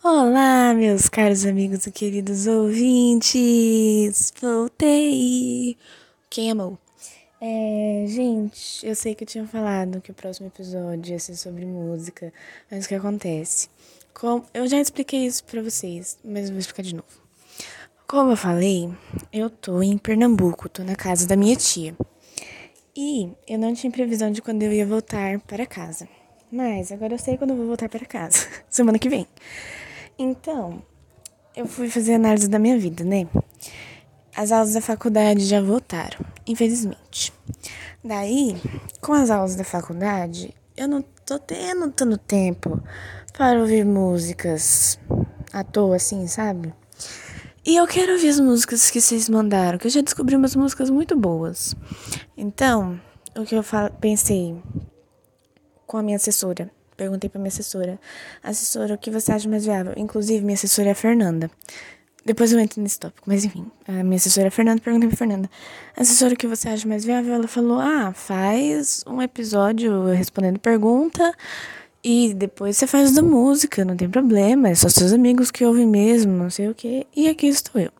Olá, meus caros amigos e queridos ouvintes! Voltei! Quem amou? É, gente, eu sei que eu tinha falado que o próximo episódio ia ser sobre música, mas o que acontece? Como, eu já expliquei isso pra vocês, mas eu vou explicar de novo. Como eu falei, eu tô em Pernambuco, tô na casa da minha tia. E eu não tinha previsão de quando eu ia voltar para casa. Mas agora eu sei quando eu vou voltar para casa, semana que vem. Então, eu fui fazer análise da minha vida, né? As aulas da faculdade já voltaram, infelizmente. Daí, com as aulas da faculdade, eu não tô tendo tanto tempo para ouvir músicas à toa, assim, sabe? E eu quero ouvir as músicas que vocês mandaram, que eu já descobri umas músicas muito boas. Então, o que eu pensei com a minha assessora Perguntei pra minha assessora. Assessora, o que você acha mais viável? Inclusive, minha assessora é a Fernanda. Depois eu entro nesse tópico, mas enfim. A minha assessora é Fernanda, perguntei pra Fernanda. Assessora, o que você acha mais viável? Ela falou, ah, faz um episódio respondendo pergunta e depois você faz da música, não tem problema. É só seus amigos que ouvem mesmo, não sei o quê. E aqui estou eu.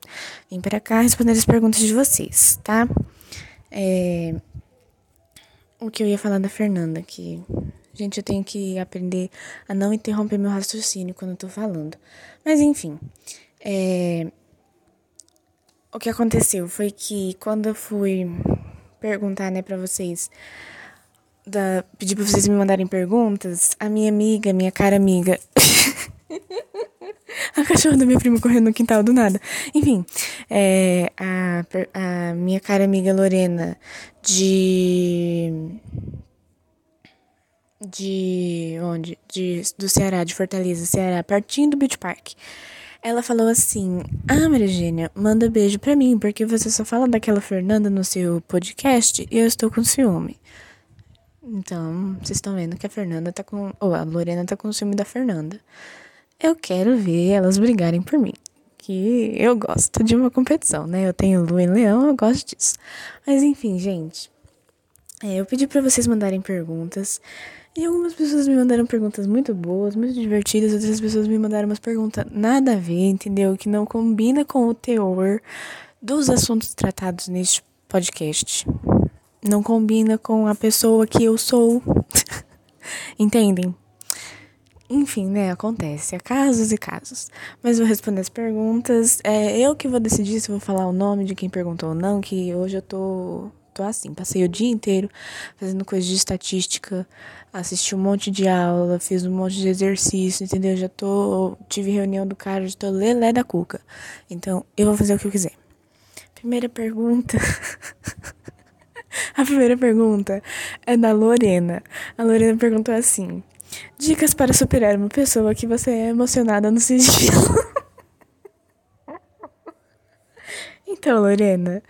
Vim para cá responder as perguntas de vocês, tá? É... O que eu ia falar da Fernanda, que Gente, eu tenho que aprender a não interromper meu raciocínio quando eu tô falando. Mas enfim, é... o que aconteceu foi que quando eu fui perguntar, né, pra vocês, da... pedir pra vocês me mandarem perguntas, a minha amiga, minha cara amiga. a cachorra da minha prima correndo no quintal do nada. Enfim, é, a, a minha cara amiga Lorena de de onde? De, do Ceará, de Fortaleza, Ceará, pertinho do Beach Park. Ela falou assim: Ah, Maria manda beijo pra mim, porque você só fala daquela Fernanda no seu podcast e eu estou com ciúme. Então, vocês estão vendo que a Fernanda tá com. Ou a Lorena tá com ciúme da Fernanda. Eu quero ver elas brigarem por mim. Que eu gosto de uma competição, né? Eu tenho Lu e Leão, eu gosto disso. Mas enfim, gente. É, eu pedi para vocês mandarem perguntas. E algumas pessoas me mandaram perguntas muito boas, muito divertidas, outras pessoas me mandaram umas perguntas nada a ver, entendeu? Que não combina com o teor dos assuntos tratados neste podcast. Não combina com a pessoa que eu sou. Entendem? Enfim, né? Acontece. Há casos e casos. Mas vou responder as perguntas. É eu que vou decidir se vou falar o nome de quem perguntou ou não, que hoje eu tô tô assim. Passei o dia inteiro fazendo coisa de estatística, assisti um monte de aula, fiz um monte de exercício, entendeu? Já tô. Tive reunião do cara, já tô lelé da cuca. Então, eu vou fazer o que eu quiser. Primeira pergunta. A primeira pergunta é da Lorena. A Lorena perguntou assim: Dicas para superar uma pessoa que você é emocionada no sigilo. então, Lorena,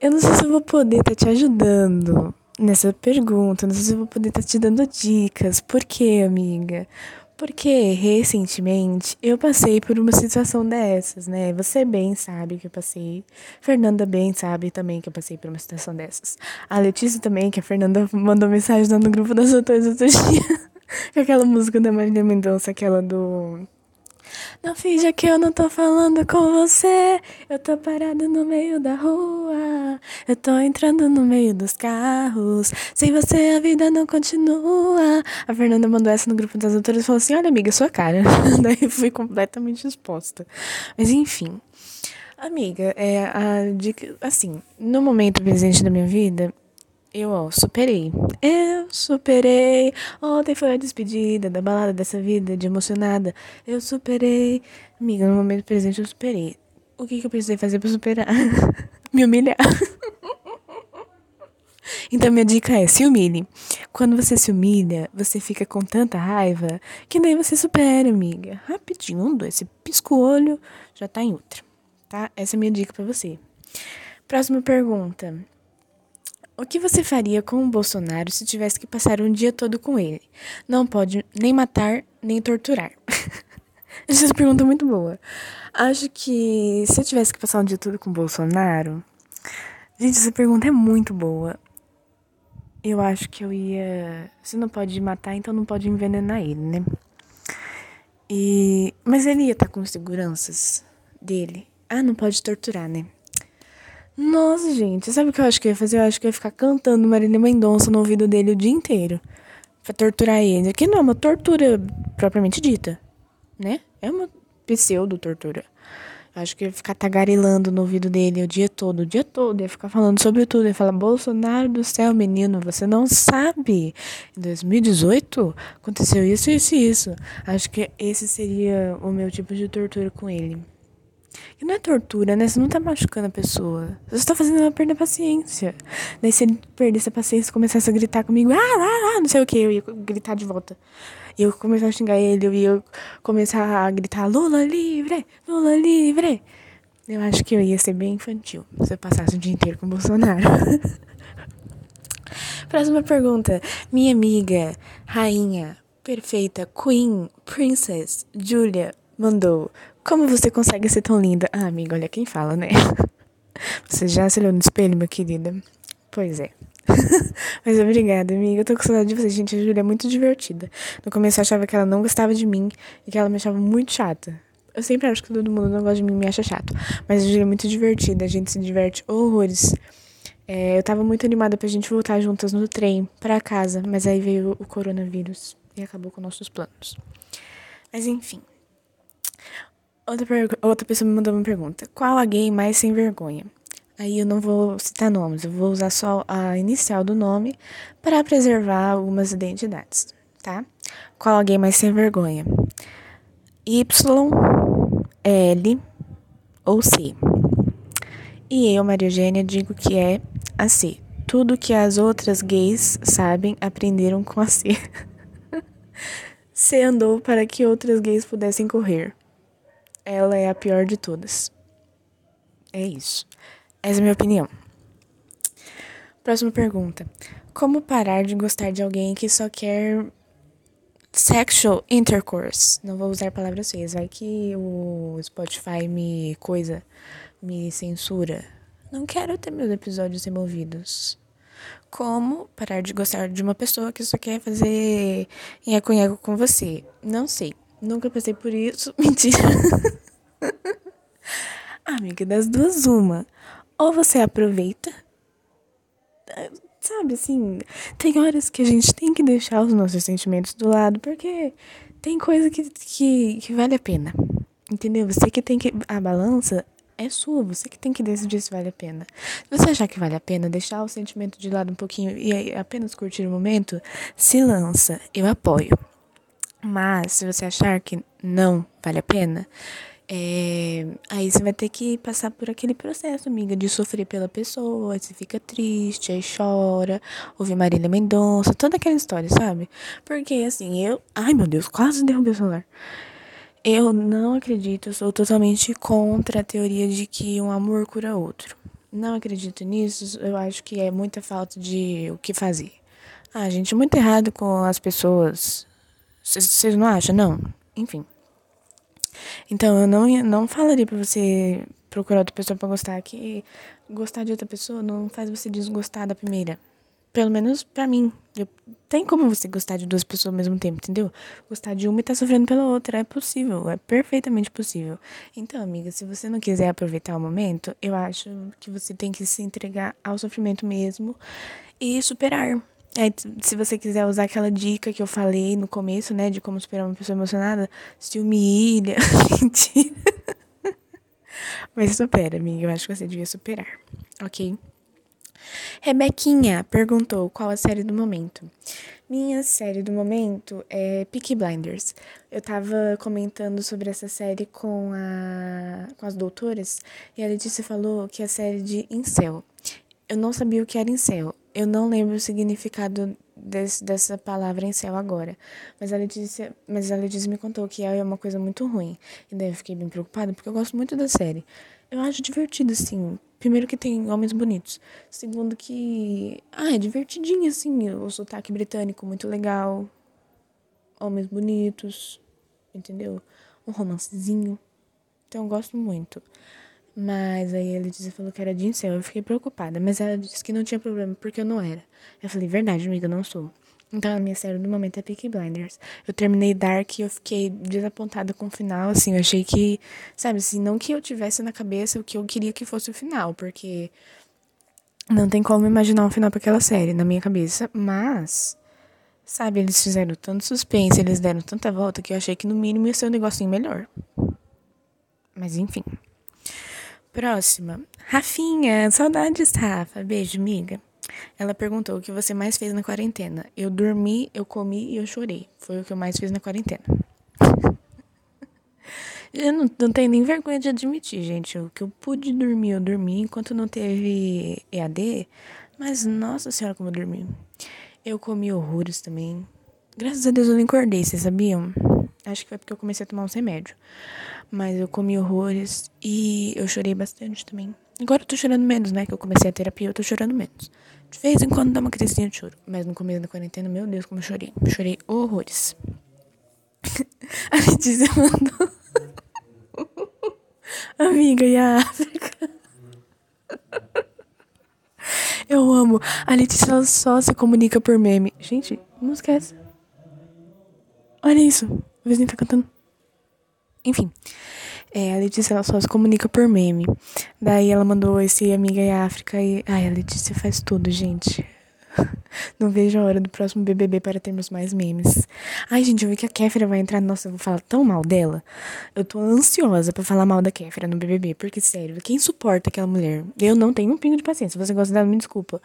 eu não sei se eu vou poder estar tá te ajudando nessa pergunta, não sei se eu vou poder estar tá te dando dicas. Por quê, amiga? Porque recentemente eu passei por uma situação dessas, né? Você bem sabe que eu passei. Fernanda bem sabe também que eu passei por uma situação dessas. A Letícia também, que a Fernanda mandou mensagem lá no grupo das autores outro dia. aquela música da Marília Mendonça, aquela do não finja que eu não tô falando com você. Eu tô parado no meio da rua. Eu tô entrando no meio dos carros. Sem você a vida não continua. A Fernanda mandou essa no grupo das autoras e falou assim: Olha, amiga, sua cara. Daí fui completamente exposta. Mas enfim. Amiga, é a dica. Assim, no momento presente da minha vida, eu, ó, superei. Eu superei. Ontem foi a despedida da balada dessa vida de emocionada. Eu superei. Amiga, no momento presente eu superei. O que, que eu precisei fazer pra superar? Me humilhar. Então, minha dica é: se humilhe. Quando você se humilha, você fica com tanta raiva que daí você supera, amiga. Rapidinho, um, dois, pisca o olho, já tá em outra. Tá? Essa é a minha dica para você. Próxima pergunta. O que você faria com o Bolsonaro se tivesse que passar um dia todo com ele? Não pode nem matar, nem torturar. Essa pergunta é muito boa. Acho que se eu tivesse que passar um dia todo com o Bolsonaro. Gente, essa pergunta é muito boa. Eu acho que eu ia. Se não pode matar, então não pode envenenar ele, né? E... Mas ele ia estar tá com seguranças dele. Ah, não pode torturar, né? Nossa, gente, sabe o que eu acho que eu ia fazer? Eu acho que eu ia ficar cantando Marília Mendonça no ouvido dele o dia inteiro. Pra torturar ele. Que não é uma tortura propriamente dita, né? É uma pseudo-tortura. Acho que ia ficar tagarelando no ouvido dele o dia todo, o dia todo, ia ficar falando sobre tudo. Ia falar, Bolsonaro do céu, menino, você não sabe. Em 2018 aconteceu isso, isso e isso. Acho que esse seria o meu tipo de tortura com ele. E não é tortura, né? Você não tá machucando a pessoa. Você tá fazendo ela perder a paciência. Daí se ele perdesse a paciência e começasse a gritar comigo, ah, ah, ah, não sei o que, eu ia gritar de volta. E eu começar a xingar ele, eu ia começar a gritar Lula livre, Lula livre. Eu acho que eu ia ser bem infantil se eu passasse o dia inteiro com o Bolsonaro. Próxima pergunta. Minha amiga, rainha, perfeita, queen, princess, Julia, mandou. Como você consegue ser tão linda? Ah, amiga, olha quem fala, né? Você já se olhou no espelho, minha querida? Pois é. Mas obrigada, amiga. Eu tô com saudade de você, gente. A Júlia é muito divertida. No começo eu achava que ela não gostava de mim e que ela me achava muito chata. Eu sempre acho que todo mundo não gosta de mim e me acha chato. Mas a Júlia é muito divertida, a gente se diverte horrores. É, eu tava muito animada pra gente voltar juntas no trem para casa, mas aí veio o coronavírus e acabou com nossos planos. Mas enfim. Outra, outra pessoa me mandou uma pergunta: Qual a gay mais sem vergonha? Aí eu não vou citar nomes, eu vou usar só a inicial do nome para preservar algumas identidades, tá? Qual alguém mais sem vergonha? Y, L ou C. E eu, Maria Eugênia, digo que é a C. Tudo que as outras gays sabem aprenderam com a C. C andou para que outras gays pudessem correr. Ela é a pior de todas. É isso. Essa é a minha opinião. Próxima pergunta. Como parar de gostar de alguém que só quer sexual intercourse? Não vou usar palavras feias, vai que o Spotify me coisa, me censura. Não quero ter meus episódios removidos. Como parar de gostar de uma pessoa que só quer fazer nheco-nheco com você? Não sei. Nunca passei por isso. Mentira. Amiga, das duas, uma. Ou você aproveita, sabe assim, tem horas que a gente tem que deixar os nossos sentimentos do lado, porque tem coisa que, que, que vale a pena. Entendeu? Você que tem que. A balança é sua, você que tem que decidir se vale a pena. Se você achar que vale a pena deixar o sentimento de lado um pouquinho e apenas curtir o momento, se lança, eu apoio. Mas se você achar que não vale a pena, é, aí você vai ter que passar por aquele processo, amiga, de sofrer pela pessoa, aí você fica triste, aí chora, ouve Marília Mendonça, toda aquela história, sabe? Porque assim, eu. Ai meu Deus, quase derrubei o celular. Eu não acredito, eu sou totalmente contra a teoria de que um amor cura outro. Não acredito nisso, eu acho que é muita falta de o que fazer. Ah, gente, muito errado com as pessoas. Vocês não acham? Não. Enfim. Então, eu não, não falaria pra você procurar outra pessoa pra gostar, que gostar de outra pessoa não faz você desgostar da primeira. Pelo menos pra mim. Eu, tem como você gostar de duas pessoas ao mesmo tempo, entendeu? Gostar de uma e tá sofrendo pela outra. É possível, é perfeitamente possível. Então, amiga, se você não quiser aproveitar o momento, eu acho que você tem que se entregar ao sofrimento mesmo e superar. Se você quiser usar aquela dica que eu falei no começo, né, de como superar uma pessoa emocionada, se humilha. Mentira. Mas supera, amiga. Eu acho que você devia superar, ok? Rebequinha perguntou qual a série do momento. Minha série do momento é Peaky Blinders. Eu tava comentando sobre essa série com, a, com as doutoras e a Letícia falou que é a série de Incel. Eu não sabia o que era Incel. Eu não lembro o significado desse, dessa palavra em céu agora. Mas a, Letícia, mas a Letícia me contou que é uma coisa muito ruim. E daí eu fiquei bem preocupada, porque eu gosto muito da série. Eu acho divertido, assim. Primeiro que tem homens bonitos. Segundo que. Ah, é divertidinho, assim. O sotaque britânico muito legal. Homens bonitos. Entendeu? Um romancezinho. Então eu gosto muito. Mas aí ele disse, falou que era de incel. Eu fiquei preocupada, mas ela disse que não tinha problema porque eu não era. Eu falei, verdade, amiga, eu não sou. Então a minha série do momento é Peaky Blinders. Eu terminei Dark e eu fiquei desapontada com o final, assim, eu achei que, sabe, assim, não que eu tivesse na cabeça o que eu queria que fosse o final, porque não tem como imaginar um final para aquela série na minha cabeça, mas sabe, eles fizeram tanto suspense, eles deram tanta volta que eu achei que no mínimo ia ser um negocinho melhor. Mas enfim. Próxima. Rafinha, saudades, Rafa. Beijo, amiga. Ela perguntou o que você mais fez na quarentena. Eu dormi, eu comi e eu chorei. Foi o que eu mais fiz na quarentena. eu não, não tenho nem vergonha de admitir, gente. O que eu pude dormir, eu dormi enquanto não teve EAD. Mas, nossa senhora, como eu dormi. Eu comi horrores também. Graças a Deus eu não acordei, vocês sabiam? Acho que foi porque eu comecei a tomar uns remédios. Mas eu comi horrores e eu chorei bastante também. Agora eu tô chorando menos, né? Que eu comecei a terapia, eu tô chorando menos. De vez em quando dá uma crisinha de choro. Mas no começo da quarentena, meu Deus, como eu chorei. Eu chorei horrores. a Letícia mandou. Amiga, e a África? Eu amo. A Letícia só se comunica por meme. Gente, é essa? Olha isso. O vizinho tá cantando. Enfim. É, a Letícia ela só se comunica por meme. Daí ela mandou esse Amiga e África e. Ai, a Letícia faz tudo, gente. Não vejo a hora do próximo BBB para termos mais memes. Ai, gente, eu vi que a Kéfera vai entrar. Nossa, eu vou falar tão mal dela. Eu tô ansiosa para falar mal da Kéfera no BBB. Porque, sério, quem suporta aquela mulher? Eu não tenho um pingo de paciência. Se você gosta dela, me desculpa.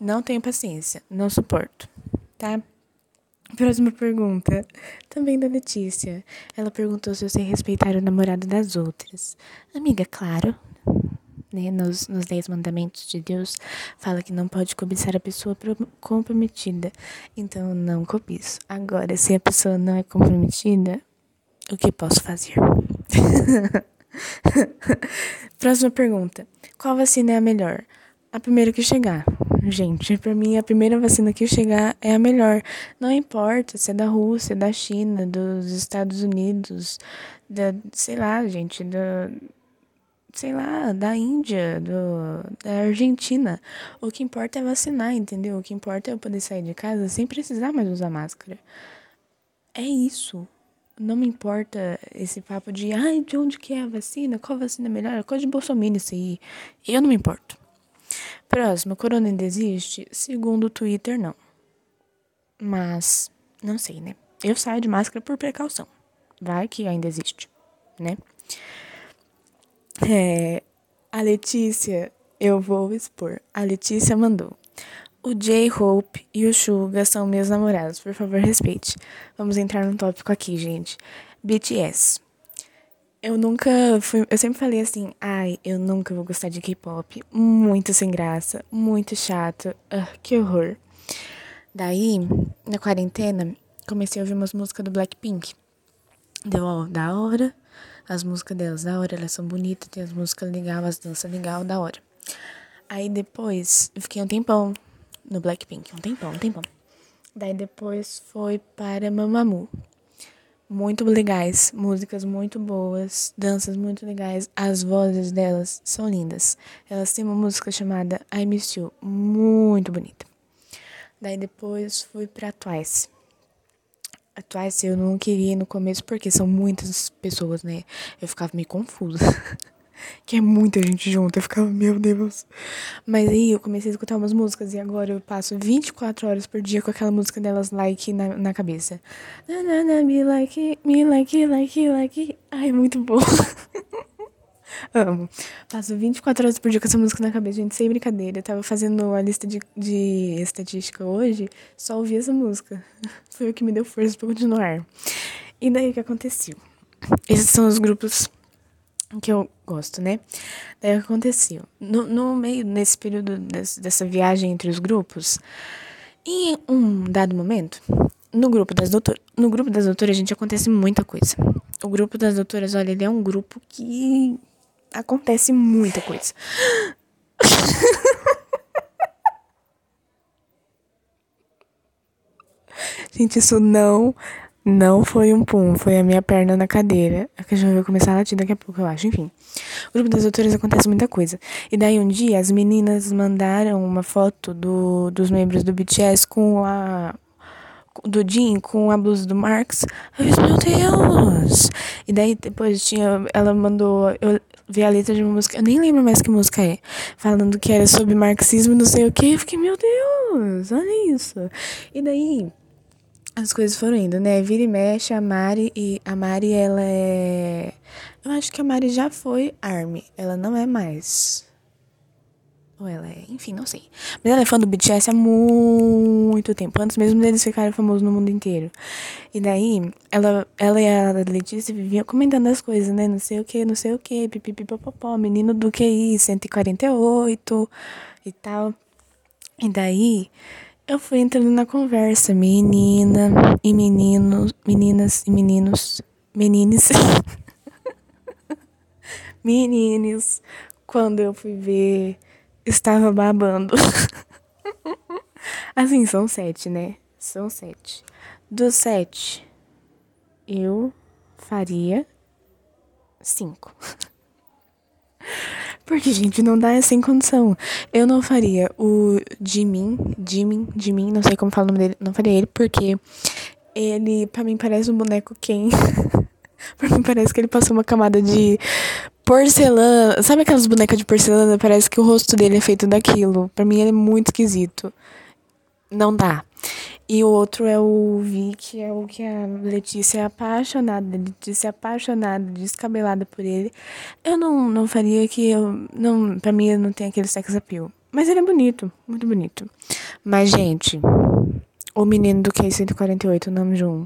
Não tenho paciência. Não suporto. Tá? Próxima pergunta, também da Letícia. Ela perguntou se eu sei respeitar o namorado das outras. Amiga, claro. Né, nos, nos Dez Mandamentos de Deus, fala que não pode cobiçar a pessoa comprometida. Então, não cobiço. Agora, se a pessoa não é comprometida, o que posso fazer? Próxima pergunta. Qual vacina é a melhor? A primeira que chegar. Gente, para mim a primeira vacina que chegar é a melhor. Não importa se é da Rússia, da China, dos Estados Unidos, da, sei lá, gente, da sei lá, da Índia, do, da Argentina. O que importa é vacinar, entendeu? O que importa é eu poder sair de casa sem precisar mais usar máscara. É isso. Não me importa esse papo de, ai, de onde que é a vacina? Qual vacina é melhor? Qual de Bolsonaro isso aí? Eu não me importo. Próximo, corona ainda existe? Segundo o Twitter, não. Mas, não sei, né? Eu saio de máscara por precaução. Vai que ainda existe, né? É, a Letícia, eu vou expor. A Letícia mandou. O J-Hope e o Suga são meus namorados, por favor, respeite. Vamos entrar no tópico aqui, gente. BTS. Eu nunca fui. Eu sempre falei assim, ai, eu nunca vou gostar de K-pop. Muito sem graça, muito chato. Uh, que horror. Daí, na quarentena, comecei a ouvir umas músicas do Blackpink. Deu, ó, da hora. As músicas delas, da hora, elas são bonitas, tem as músicas legais, as danças legais, da hora. Aí depois, eu fiquei um tempão no Blackpink, um tempão, um tempão. Daí depois foi para Mamamoo muito legais, músicas muito boas, danças muito legais, as vozes delas são lindas. Elas têm uma música chamada I Miss You, muito bonita. Daí depois fui pra Twice. A Twice eu não queria no começo porque são muitas pessoas, né? Eu ficava meio confusa. que é muita gente junto. Eu ficava, meu Deus. Mas aí eu comecei a escutar umas músicas e agora eu passo 24 horas por dia com aquela música delas like na, na cabeça. Na, na, na, me like, me like, like, like. Ai, muito bom. Amo. Passo 24 horas por dia com essa música na cabeça, gente, sem brincadeira. Eu tava fazendo a lista de, de estatística hoje, só ouvi essa música. Foi o que me deu força pra continuar. E daí o que aconteceu? Esses são os grupos que eu gosto, né? Daí o que aconteceu? No, no meio, nesse período dessa viagem entre os grupos, em um dado momento, no grupo das doutoras, no grupo das doutoras, gente, acontece muita coisa. O grupo das doutoras, olha, ele é um grupo que acontece muita coisa. gente, isso não não foi um pum, foi a minha perna na cadeira. A que já vai começar a latir daqui a pouco, eu acho. Enfim. O grupo das doutoras acontece muita coisa. E daí um dia as meninas mandaram uma foto do, dos membros do BTS com a do Jim com a blusa do Marx. Eu disse, meu Deus! E daí depois tinha. Ela mandou. Eu vi a letra de uma música. Eu nem lembro mais que música é. Falando que era sobre marxismo não sei o que. Eu fiquei, meu Deus, olha isso. E daí. As coisas foram indo, né? Vira e mexe, a Mari e a Mari, ela é. Eu acho que a Mari já foi Army. Ela não é mais. Ou ela é, enfim, não sei. Mas ela é fã do BTS há muito tempo, antes mesmo deles ficarem famosos no mundo inteiro. E daí, ela, ela e a Letícia viviam comentando as coisas, né? Não sei o que, não sei o que, pipipipopopó, menino do QI 148 e tal. E daí, eu fui entrando na conversa, menina e meninos, meninas e meninos, menines. meninos, quando eu fui ver estava babando. assim, são sete, né? São sete. Dos sete, eu faria cinco. Porque, gente, não dá sem condição. Eu não faria o Jimin, Jimin, Jimin, não sei como fala o nome dele, não faria ele, porque ele, pra mim, parece um boneco Ken. pra mim, parece que ele passou uma camada de porcelana. Sabe aquelas bonecas de porcelana? Parece que o rosto dele é feito daquilo. Pra mim ele é muito esquisito. Não dá. E o outro é o Vi, que é o que a Letícia é apaixonada. Letícia é apaixonada, descabelada por ele. Eu não, não faria que eu. Não, pra mim não tem aquele sex appeal. Mas ele é bonito, muito bonito. Mas, gente, o menino do K148, o Namjoon.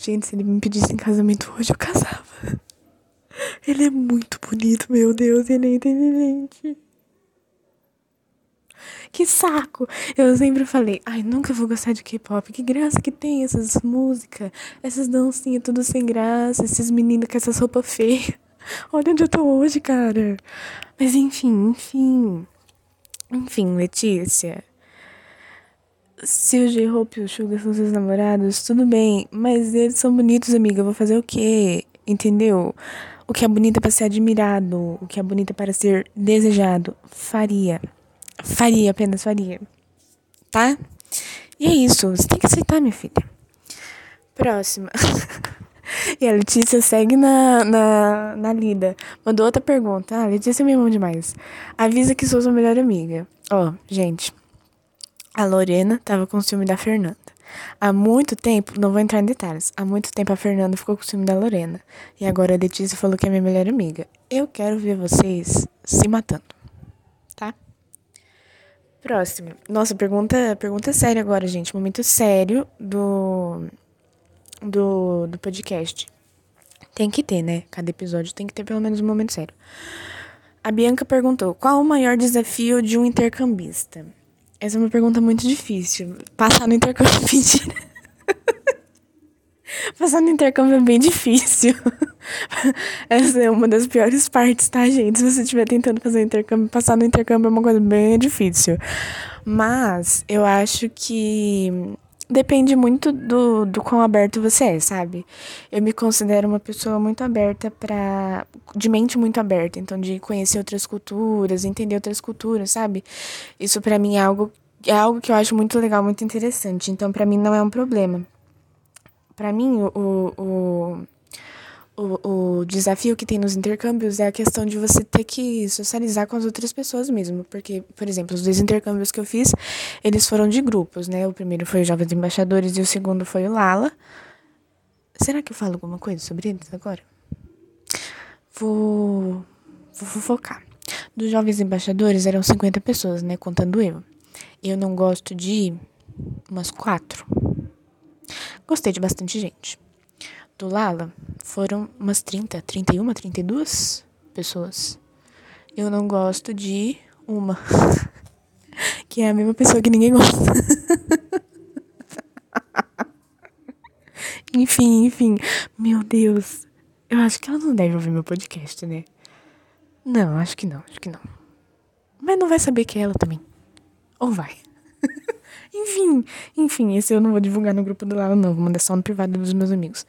Gente, se ele me pedisse em casamento hoje, eu casava. Ele é muito bonito, meu Deus, ele é inteligente. Que saco! Eu sempre falei, ai, nunca vou gostar de K-pop. Que graça que tem essas músicas, essas dancinhas tudo sem graça, esses meninos com essas roupas feias. Olha onde eu tô hoje, cara. Mas enfim, enfim. Enfim, Letícia. Se o J-Hope e o Suga são seus namorados, tudo bem. Mas eles são bonitos, amiga. Eu vou fazer o quê? Entendeu? O que é bonito para ser admirado, o que é bonito para ser desejado, faria. Faria, apenas faria. Tá? E é isso, você tem que aceitar, minha filha. Próxima. e a Letícia segue na, na, na lida. Mandou outra pergunta. Ah, Letícia me ama demais. Avisa que sou sua melhor amiga. Ó, oh, gente. A Lorena tava com o ciúme da Fernanda. Há muito tempo, não vou entrar em detalhes, há muito tempo a Fernanda ficou com ciúme da Lorena. E agora a Letícia falou que é minha melhor amiga. Eu quero ver vocês se matando. Próximo. Nossa, pergunta, pergunta séria agora, gente. Momento sério do, do, do podcast. Tem que ter, né? Cada episódio tem que ter pelo menos um momento sério. A Bianca perguntou: qual o maior desafio de um intercambista? Essa é uma pergunta muito difícil. Passar no intercâmbio. Passar no intercâmbio é bem difícil. Essa é uma das piores partes, tá, gente? Se você estiver tentando fazer intercâmbio, passar no intercâmbio é uma coisa bem difícil. Mas eu acho que depende muito do, do quão aberto você é, sabe? Eu me considero uma pessoa muito aberta para de mente muito aberta, então de conhecer outras culturas, entender outras culturas, sabe? Isso para mim é algo é algo que eu acho muito legal, muito interessante. Então para mim não é um problema. Para mim o, o o, o desafio que tem nos intercâmbios é a questão de você ter que socializar com as outras pessoas mesmo. Porque, por exemplo, os dois intercâmbios que eu fiz, eles foram de grupos, né? O primeiro foi o Jovens Embaixadores e o segundo foi o Lala. Será que eu falo alguma coisa sobre eles agora? Vou, vou focar. Dos Jovens Embaixadores eram 50 pessoas, né? Contando eu. Eu não gosto de umas quatro. Gostei de bastante gente do Lala foram umas 30, 31, 32 pessoas. Eu não gosto de uma. que é a mesma pessoa que ninguém gosta. enfim, enfim. Meu Deus. Eu acho que ela não deve ouvir meu podcast, né? Não, acho que não, acho que não. Mas não vai saber que é ela também. Ou vai? enfim, enfim, esse eu não vou divulgar no grupo do Lala, não. Vou mandar só no privado dos meus amigos.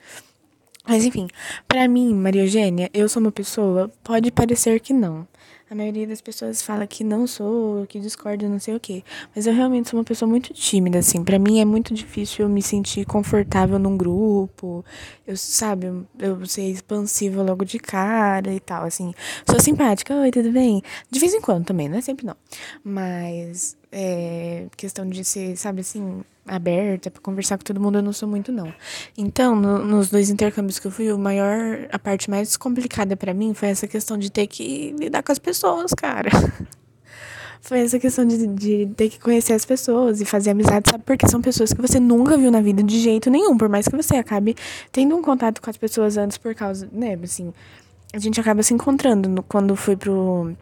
Mas enfim, para mim, Maria Eugênia, eu sou uma pessoa, pode parecer que não. A maioria das pessoas fala que não sou, que discorda, não sei o quê. Mas eu realmente sou uma pessoa muito tímida, assim. Para mim é muito difícil eu me sentir confortável num grupo. Eu, sabe, eu ser expansiva logo de cara e tal, assim. Sou simpática, oi, tudo bem? De vez em quando também, não é sempre não. Mas é, questão de ser, sabe assim, aberta para conversar com todo mundo, eu não sou muito não. Então, no, nos dois intercâmbios que eu fui, o maior, a parte mais complicada para mim foi essa questão de ter que lidar com as pessoas, cara. foi essa questão de, de ter que conhecer as pessoas e fazer amizade, sabe? Porque são pessoas que você nunca viu na vida de jeito nenhum, por mais que você acabe tendo um contato com as pessoas antes por causa, né, assim, a gente acaba se encontrando no, quando foi pro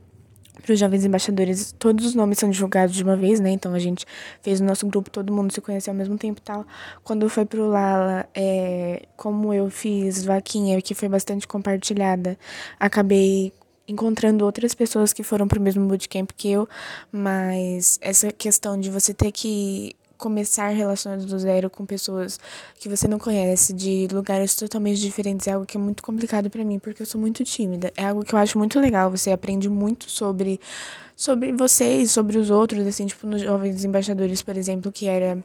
para os jovens embaixadores, todos os nomes são divulgados de uma vez, né? Então a gente fez o nosso grupo, todo mundo se conheceu ao mesmo tempo e tal. Quando foi pro Lala, é, como eu fiz vaquinha, que foi bastante compartilhada, acabei encontrando outras pessoas que foram pro mesmo bootcamp que eu, mas essa questão de você ter que começar relações do zero com pessoas que você não conhece, de lugares totalmente diferentes, é algo que é muito complicado para mim, porque eu sou muito tímida. É algo que eu acho muito legal, você aprende muito sobre sobre vocês, sobre os outros, assim, tipo nos jovens embaixadores, por exemplo, que era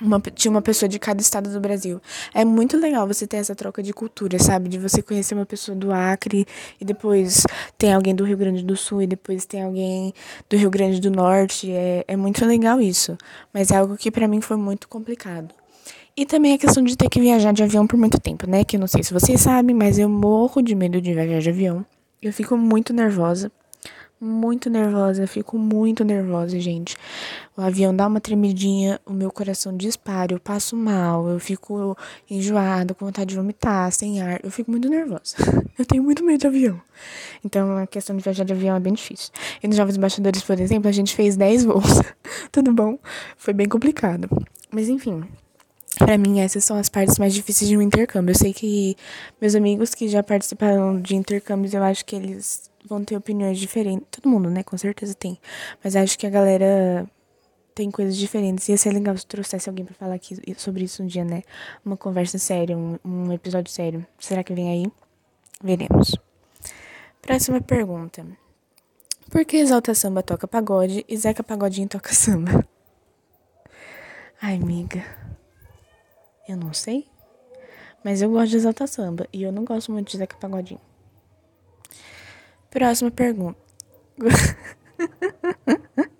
uma, tinha uma pessoa de cada estado do Brasil. É muito legal você ter essa troca de cultura, sabe? De você conhecer uma pessoa do Acre e depois tem alguém do Rio Grande do Sul e depois tem alguém do Rio Grande do Norte. É, é muito legal isso. Mas é algo que para mim foi muito complicado. E também a questão de ter que viajar de avião por muito tempo, né? Que eu não sei se vocês sabem, mas eu morro de medo de viajar de avião. Eu fico muito nervosa muito nervosa, fico muito nervosa, gente. O avião dá uma tremidinha, o meu coração dispara, eu passo mal, eu fico enjoada, com vontade de vomitar, sem ar, eu fico muito nervosa. Eu tenho muito medo de avião. Então a questão de viajar de avião é bem difícil. E nos Jovens Embaixadores, por exemplo, a gente fez 10 voos. Tudo bom? Foi bem complicado. Mas enfim, para mim, essas são as partes mais difíceis de um intercâmbio. Eu sei que meus amigos que já participaram de intercâmbios, eu acho que eles vão ter opiniões diferentes. Todo mundo, né? Com certeza tem. Mas acho que a galera tem coisas diferentes. Ia ser legal se trouxesse alguém para falar aqui sobre isso um dia, né? Uma conversa séria, um, um episódio sério. Será que vem aí? Veremos. Próxima pergunta. Por que Exalta Samba toca pagode e Zeca Pagodinho toca samba? Ai, amiga. Eu não sei. Mas eu gosto de Exalta Samba e eu não gosto muito de Zeca Pagodinho. Próxima pergunta.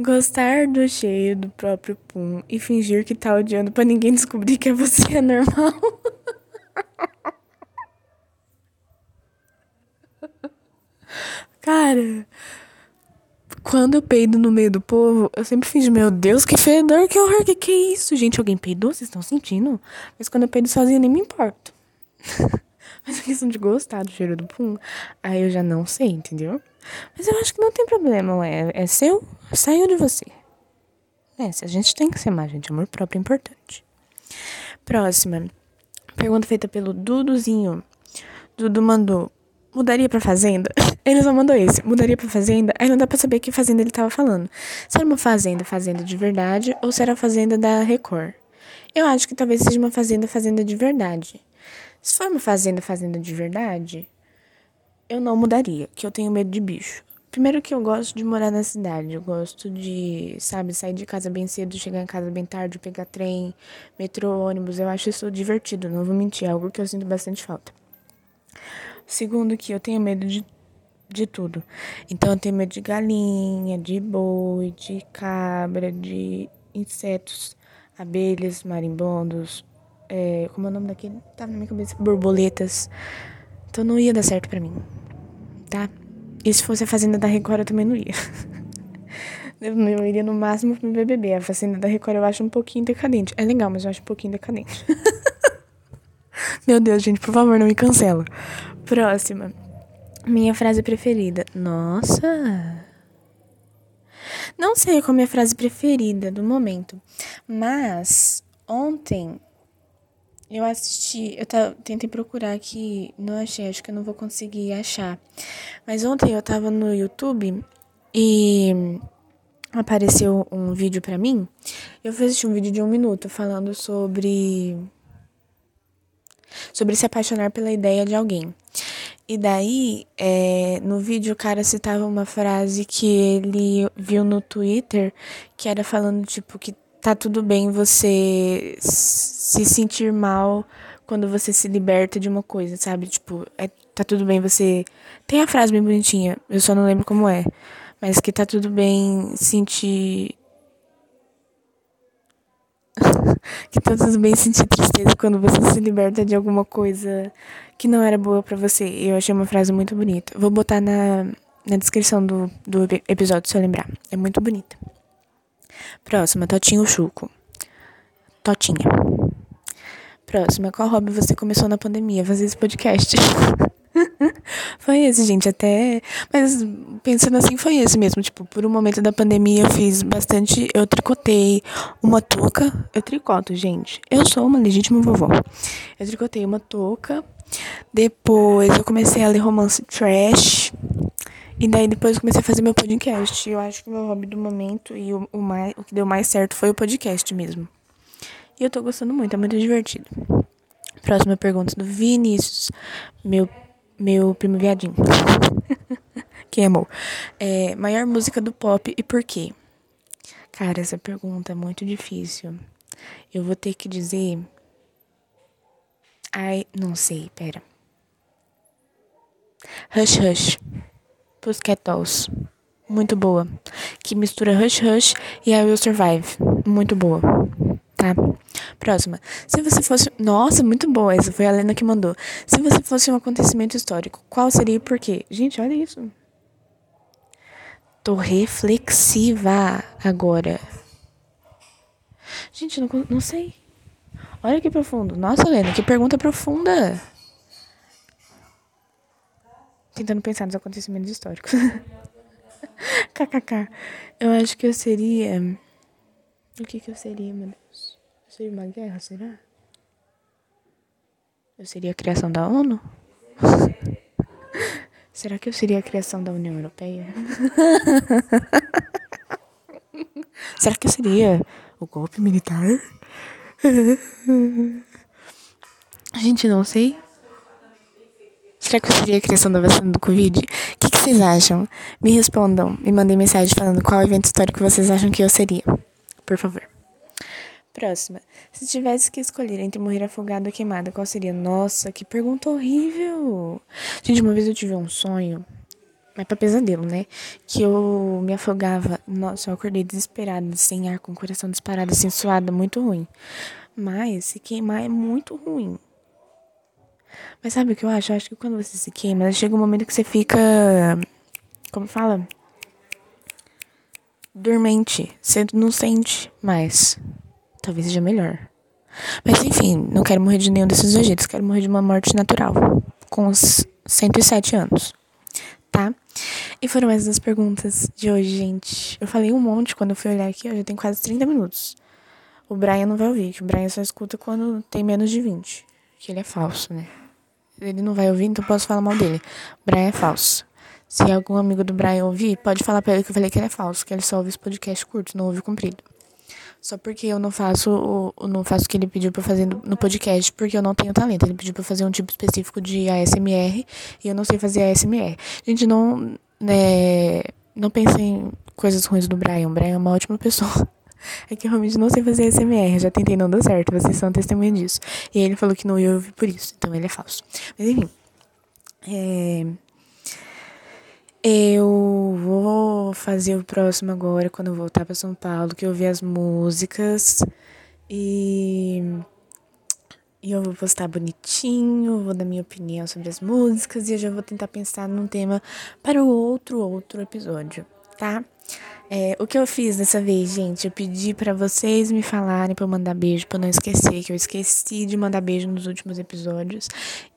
Gostar do cheiro do próprio pum e fingir que tá odiando para ninguém descobrir que é você é normal. Cara, quando eu peido no meio do povo, eu sempre finjo, meu Deus, que fedor, que horror, que que é isso? Gente, alguém peidou? Vocês estão sentindo? Mas quando eu peido sozinha, nem me importo. Mas a questão de gostar do cheiro do pum, aí eu já não sei, entendeu? Mas eu acho que não tem problema, ué. É seu, saiu de você. É, se a gente tem que ser mais, gente. Amor próprio é importante. Próxima. Pergunta feita pelo Duduzinho. Dudu mandou. Mudaria pra fazenda? Ele só mandou esse. Mudaria pra fazenda? Aí não dá pra saber que fazenda ele tava falando. Se era uma fazenda, fazenda de verdade, ou se era a fazenda da Record. Eu acho que talvez seja uma fazenda, fazenda de verdade. Se for uma fazenda, fazenda de verdade, eu não mudaria, que eu tenho medo de bicho. Primeiro que eu gosto de morar na cidade, eu gosto de, sabe, sair de casa bem cedo, chegar em casa bem tarde, pegar trem, metrô, ônibus, eu acho isso divertido, não vou mentir, é algo que eu sinto bastante falta. Segundo que eu tenho medo de, de tudo. Então eu tenho medo de galinha, de boi, de cabra, de insetos, abelhas, marimbondos, é, como é o nome daquele? Tava na minha cabeça. Borboletas. Então não ia dar certo pra mim. Tá? E se fosse a Fazenda da Record, eu também não ia. eu iria no máximo pro BBB. A Fazenda da Record eu acho um pouquinho decadente. É legal, mas eu acho um pouquinho decadente. Meu Deus, gente, por favor, não me cancela. Próxima. Minha frase preferida. Nossa. Não sei qual é a minha frase preferida do momento, mas ontem eu assisti, eu tentei procurar aqui, não achei, acho que eu não vou conseguir achar. Mas ontem eu tava no YouTube e apareceu um vídeo pra mim. Eu fui assistir um vídeo de um minuto falando sobre. sobre se apaixonar pela ideia de alguém. E daí, é, no vídeo, o cara citava uma frase que ele viu no Twitter, que era falando, tipo, que tá tudo bem você se sentir mal quando você se liberta de uma coisa, sabe? Tipo, é, tá tudo bem você. Tem a frase bem bonitinha, eu só não lembro como é. Mas que tá tudo bem sentir. que tá tudo bem sentir tristeza quando você se liberta de alguma coisa que não era boa para você. Eu achei uma frase muito bonita. Vou botar na, na descrição do, do episódio se eu lembrar. É muito bonita. Próxima, Totinho Chuco. Totinha. Próxima, qual hobby você começou na pandemia? Fazer esse podcast. foi esse, gente, até. Mas pensando assim, foi esse mesmo. Tipo, por um momento da pandemia eu fiz bastante. Eu tricotei uma touca. Eu tricoto, gente. Eu sou uma legítima vovó. Eu tricotei uma touca. Depois eu comecei a ler romance trash. E daí depois eu comecei a fazer meu podcast. Eu acho que o meu hobby do momento e o, o, mais, o que deu mais certo foi o podcast mesmo. E eu tô gostando muito, é muito divertido. Próxima pergunta do Vinícius, meu, meu primo viadinho. Quem amou? É, maior música do pop e por quê? Cara, essa pergunta é muito difícil. Eu vou ter que dizer. Ai, não sei, pera. Hush Hush. Pussycat Dolls. Muito boa. Que mistura Hush Hush e I Will Survive. Muito boa. Tá? Próxima. Se você fosse. Nossa, muito boa. Essa foi a Lena que mandou. Se você fosse um acontecimento histórico, qual seria e por quê? Gente, olha isso. Tô reflexiva agora. Gente, não, não sei. Olha que profundo. Nossa, Lena, que pergunta profunda tentando pensar nos acontecimentos históricos. KKK. Eu acho que eu seria. O que que eu seria, meu Deus? Eu seria uma guerra, será? Eu seria a criação da ONU? será que eu seria a criação da União Europeia? será que eu seria o golpe militar? Gente, não sei. Será que seria a criação da vacina do Covid? O que, que, vocês acham? Me respondam. Me mandem mensagem falando qual evento histórico vocês acham que eu seria. Por favor. Próxima. Se tivesse que escolher entre morrer afogado ou queimado, qual seria? Nossa, que pergunta horrível! Gente, uma vez eu tive um sonho, mas pra pesadelo, né? Que eu me afogava. Nossa, eu acordei desesperada, sem ar, com o coração disparado, assim, suada, muito ruim. Mas se queimar é muito ruim. Mas sabe o que eu acho? Eu acho que quando você se queima, chega um momento que você fica. Como fala? Dormente. Você não sente mais. Talvez seja melhor. Mas enfim, não quero morrer de nenhum desses jeitos. Quero morrer de uma morte natural. Com uns 107 anos. Tá? E foram essas as perguntas de hoje, gente. Eu falei um monte quando eu fui olhar aqui. Eu já tenho quase 30 minutos. O Brian não vai ouvir, que o Brian só escuta quando tem menos de 20. Que ele é falso, né? ele não vai ouvir, então posso falar mal dele. Brian é falso. Se algum amigo do Brian ouvir, pode falar pra ele que eu falei que ele é falso, que ele só ouve os podcasts curtos, não ouve comprido. Só porque eu não faço o não faço o que ele pediu pra fazer no, podcast, porque eu não tenho talento. Ele pediu pra fazer um tipo específico de ASMR e eu não sei fazer ASMR. Gente, não, né, não pensem em coisas ruins do Brian. O Brian é uma ótima pessoa. É que eu realmente não sei fazer SMR, já tentei, não deu certo, vocês são testemunha disso. E ele falou que não ia ouvir por isso, então ele é falso. Mas enfim. É... Eu vou fazer o próximo agora, quando eu voltar para São Paulo, que eu ouvir as músicas. E. E eu vou postar bonitinho, vou dar minha opinião sobre as músicas e eu já vou tentar pensar num tema para o outro outro episódio, tá? É, o que eu fiz dessa vez, gente, eu pedi para vocês me falarem para eu mandar beijo, para não esquecer que eu esqueci de mandar beijo nos últimos episódios,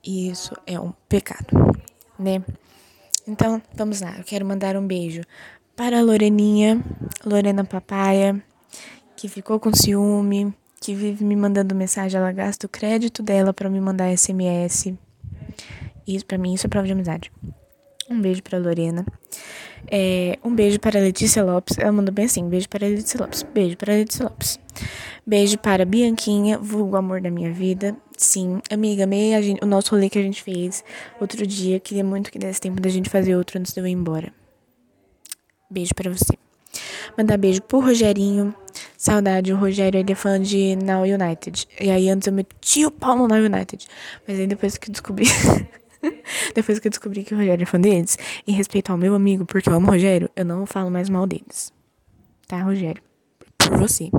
e isso é um pecado, né? Então, vamos lá. Eu quero mandar um beijo para a Loreninha, Lorena Papaya, que ficou com ciúme, que vive me mandando mensagem, ela gasta o crédito dela para me mandar SMS. Isso para mim isso é prova de amizade. Um beijo para Lorena. É, um beijo para Letícia Lopes. Ela mandou bem assim: beijo para Letícia Lopes. Beijo para Letícia Lopes. Beijo para Bianquinha, vulgo amor da minha vida. Sim, amiga, amei gente, o nosso rolê que a gente fez outro dia. Queria muito que desse tempo da gente fazer outro antes de eu ir embora. Beijo para você. Mandar beijo pro Rogerinho. Saudade, o Rogério, ele é fã de Now United. E aí antes eu meti o pau no Now United. Mas aí depois que eu descobri. depois que eu descobri que o Rogério é fã deles, em respeito ao meu amigo, porque eu amo o Rogério, eu não falo mais mal deles. Tá, Rogério? Por você.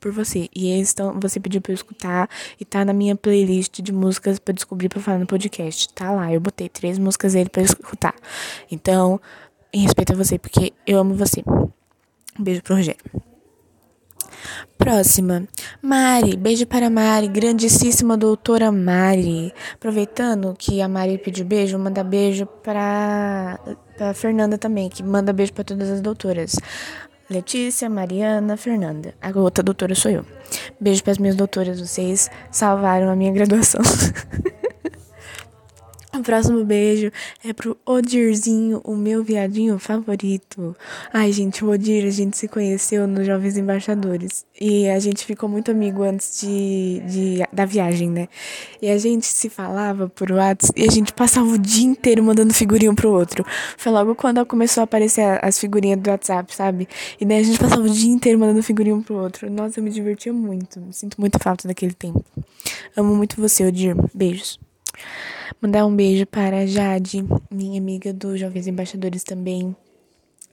Por você. E eles estão. Você pediu pra eu escutar. E tá na minha playlist de músicas pra descobrir pra falar no podcast. Tá lá. Eu botei três músicas dele pra escutar. Então, em respeito a você, porque eu amo você. Um beijo pro Rogério. Próxima, Mari, beijo para Mari, grandíssima doutora Mari. Aproveitando que a Mari pediu beijo, manda beijo para para Fernanda também, que manda beijo para todas as doutoras. Letícia, Mariana, Fernanda. A outra doutora sou eu. Beijo para as minhas doutoras, vocês salvaram a minha graduação. O próximo beijo é pro Odirzinho, o meu viadinho favorito. Ai, gente, o Odir, a gente se conheceu nos Jovens Embaixadores. E a gente ficou muito amigo antes de, de da viagem, né? E a gente se falava por WhatsApp e a gente passava o dia inteiro mandando figurinha pro outro. Foi logo quando começou a aparecer as figurinhas do WhatsApp, sabe? E daí a gente passava o dia inteiro mandando figurinha um pro outro. Nossa, eu me divertia muito. Sinto muita falta daquele tempo. Amo muito você, Odir. Beijos. Mandar um beijo para Jade, minha amiga dos Jovens Embaixadores também.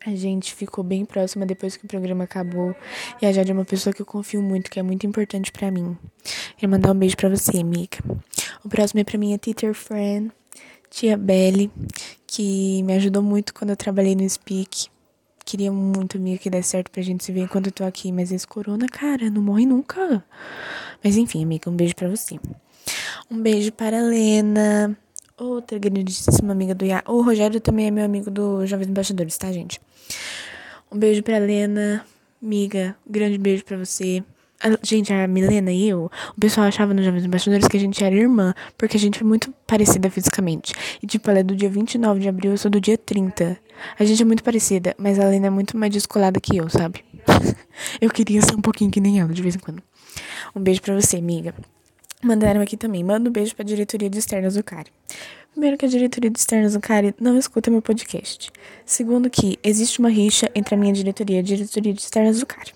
A gente ficou bem próxima depois que o programa acabou. E a Jade é uma pessoa que eu confio muito, que é muito importante para mim. Quero mandar um beijo para você, amiga. O próximo é para minha teacher friend, tia Belly, que me ajudou muito quando eu trabalhei no Speak. Queria muito, amiga, que desse certo pra gente se ver enquanto eu tô aqui. Mas esse corona, cara, não morre nunca. Mas enfim, amiga, um beijo para você. Um beijo para a Lena, outra grandíssima amiga do Iá. O Rogério também é meu amigo do Jovens Embaixadores, tá, gente? Um beijo para a Lena, amiga. Grande beijo para você. A, gente, a Milena e eu, o pessoal achava nos Jovens Embaixadores que a gente era irmã, porque a gente é muito parecida fisicamente. E, tipo, ela é do dia 29 de abril, eu sou do dia 30. A gente é muito parecida, mas a Lena é muito mais descolada que eu, sabe? eu queria ser um pouquinho que nem ela, de vez em quando. Um beijo para você, amiga. Mandaram aqui também. Manda um beijo pra diretoria de externas do CARI. Primeiro que a diretoria de externas do CARI não escuta meu podcast. Segundo que existe uma rixa entre a minha diretoria e a diretoria de externas do CARI.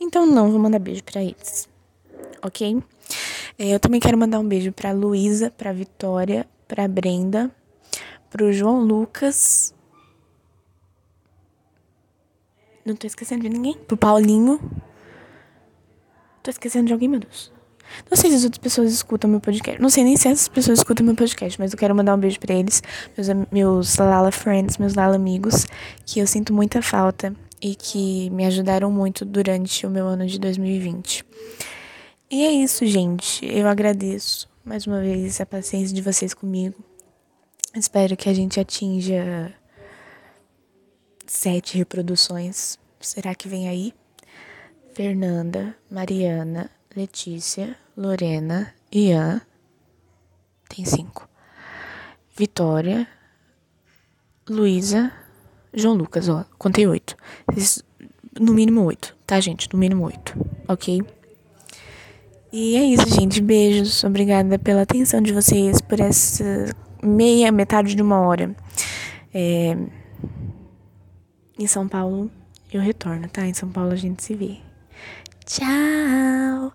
Então não vou mandar beijo para eles. Ok? É, eu também quero mandar um beijo pra Luísa, pra Vitória, pra Brenda, pro João Lucas. Não tô esquecendo de ninguém. Pro Paulinho. Tô esquecendo de alguém, meu Deus. Não sei se as outras pessoas escutam meu podcast. Não sei nem se essas pessoas escutam meu podcast, mas eu quero mandar um beijo para eles, meus, meus Lala Friends, meus Lala amigos, que eu sinto muita falta e que me ajudaram muito durante o meu ano de 2020. E é isso, gente. Eu agradeço mais uma vez a paciência de vocês comigo. Espero que a gente atinja sete reproduções. Será que vem aí? Fernanda, Mariana, Letícia, Lorena, Ian, tem cinco. Vitória, Luísa, João Lucas, ó, contei oito. No mínimo oito, tá, gente? No mínimo oito, ok? E é isso, gente. Beijos. Obrigada pela atenção de vocês, por essa meia, metade de uma hora. É... Em São Paulo, eu retorno, tá? Em São Paulo a gente se vê. Ciao.